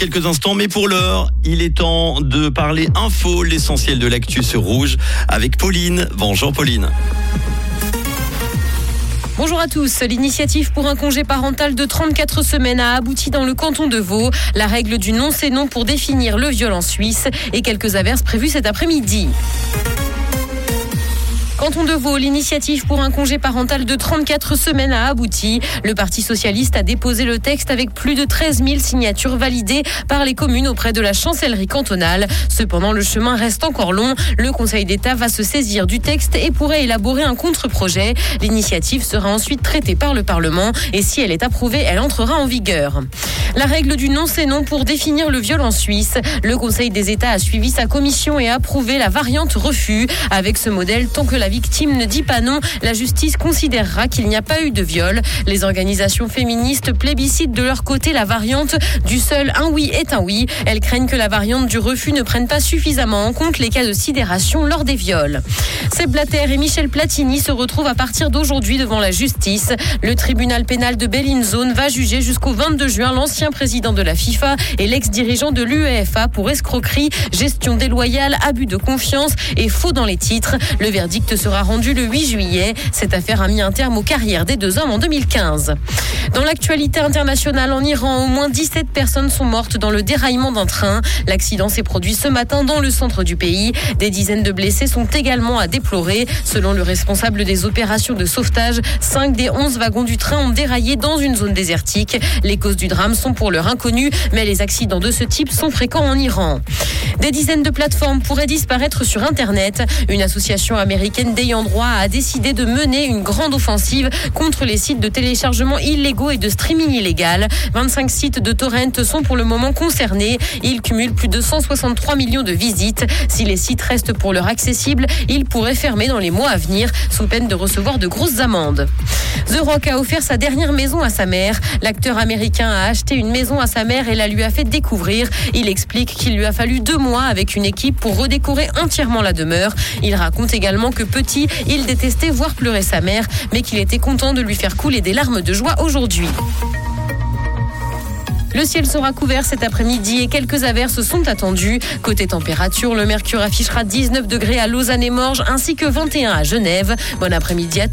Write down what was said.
quelques instants, mais pour l'heure, il est temps de parler info, l'essentiel de l'actu sur Rouge, avec Pauline. Bonjour Pauline. Bonjour à tous. L'initiative pour un congé parental de 34 semaines a abouti dans le canton de Vaud. La règle du non c'est non pour définir le viol en Suisse et quelques averses prévues cet après-midi. L'initiative pour un congé parental de 34 semaines a abouti. Le Parti socialiste a déposé le texte avec plus de 13 000 signatures validées par les communes auprès de la chancellerie cantonale. Cependant, le chemin reste encore long. Le Conseil d'État va se saisir du texte et pourrait élaborer un contre-projet. L'initiative sera ensuite traitée par le Parlement et si elle est approuvée, elle entrera en vigueur. La règle du non c'est non pour définir le viol en Suisse. Le Conseil des États a suivi sa commission et a approuvé la variante refus. Avec ce modèle, tant que la victime ne dit pas non, la justice considérera qu'il n'y a pas eu de viol. Les organisations féministes plébiscitent de leur côté la variante du seul un oui est un oui. Elles craignent que la variante du refus ne prenne pas suffisamment en compte les cas de sidération lors des viols. Seb Blatter et Michel Platini se retrouvent à partir d'aujourd'hui devant la justice. Le tribunal pénal de Bellinzone va juger jusqu'au 22 juin l'ancien président de la FIFA et l'ex-dirigeant de l'UEFA pour escroquerie, gestion déloyale, abus de confiance et faux dans les titres. Le verdict sera rendu le 8 juillet. Cette affaire a mis un terme aux carrières des deux hommes en 2015. Dans l'actualité internationale en Iran, au moins 17 personnes sont mortes dans le déraillement d'un train. L'accident s'est produit ce matin dans le centre du pays. Des dizaines de blessés sont également à déplorer. Selon le responsable des opérations de sauvetage, 5 des 11 wagons du train ont déraillé dans une zone désertique. Les causes du drame sont pour l'heure inconnues, mais les accidents de ce type sont fréquents en Iran. Des dizaines de plateformes pourraient disparaître sur Internet. Une association américaine d'ayant droit a décidé de mener une grande offensive contre les sites de téléchargement illégaux et de streaming illégal. 25 sites de torrent sont pour le moment concernés. Ils cumulent plus de 163 millions de visites. Si les sites restent pour l'heure accessibles, ils pourraient fermer dans les mois à venir, sous peine de recevoir de grosses amendes. The Rock a offert sa dernière maison à sa mère. L'acteur américain a acheté une maison à sa mère et la lui a fait découvrir. Il explique qu'il lui a fallu deux mois avec une équipe pour redécorer entièrement la demeure. Il raconte également que petit, il détestait voir pleurer sa mère, mais qu'il était content de lui faire couler des larmes de joie aujourd'hui. Le ciel sera couvert cet après-midi et quelques averses sont attendues. Côté température, le mercure affichera 19 degrés à Lausanne et Morges ainsi que 21 à Genève. Bon après-midi à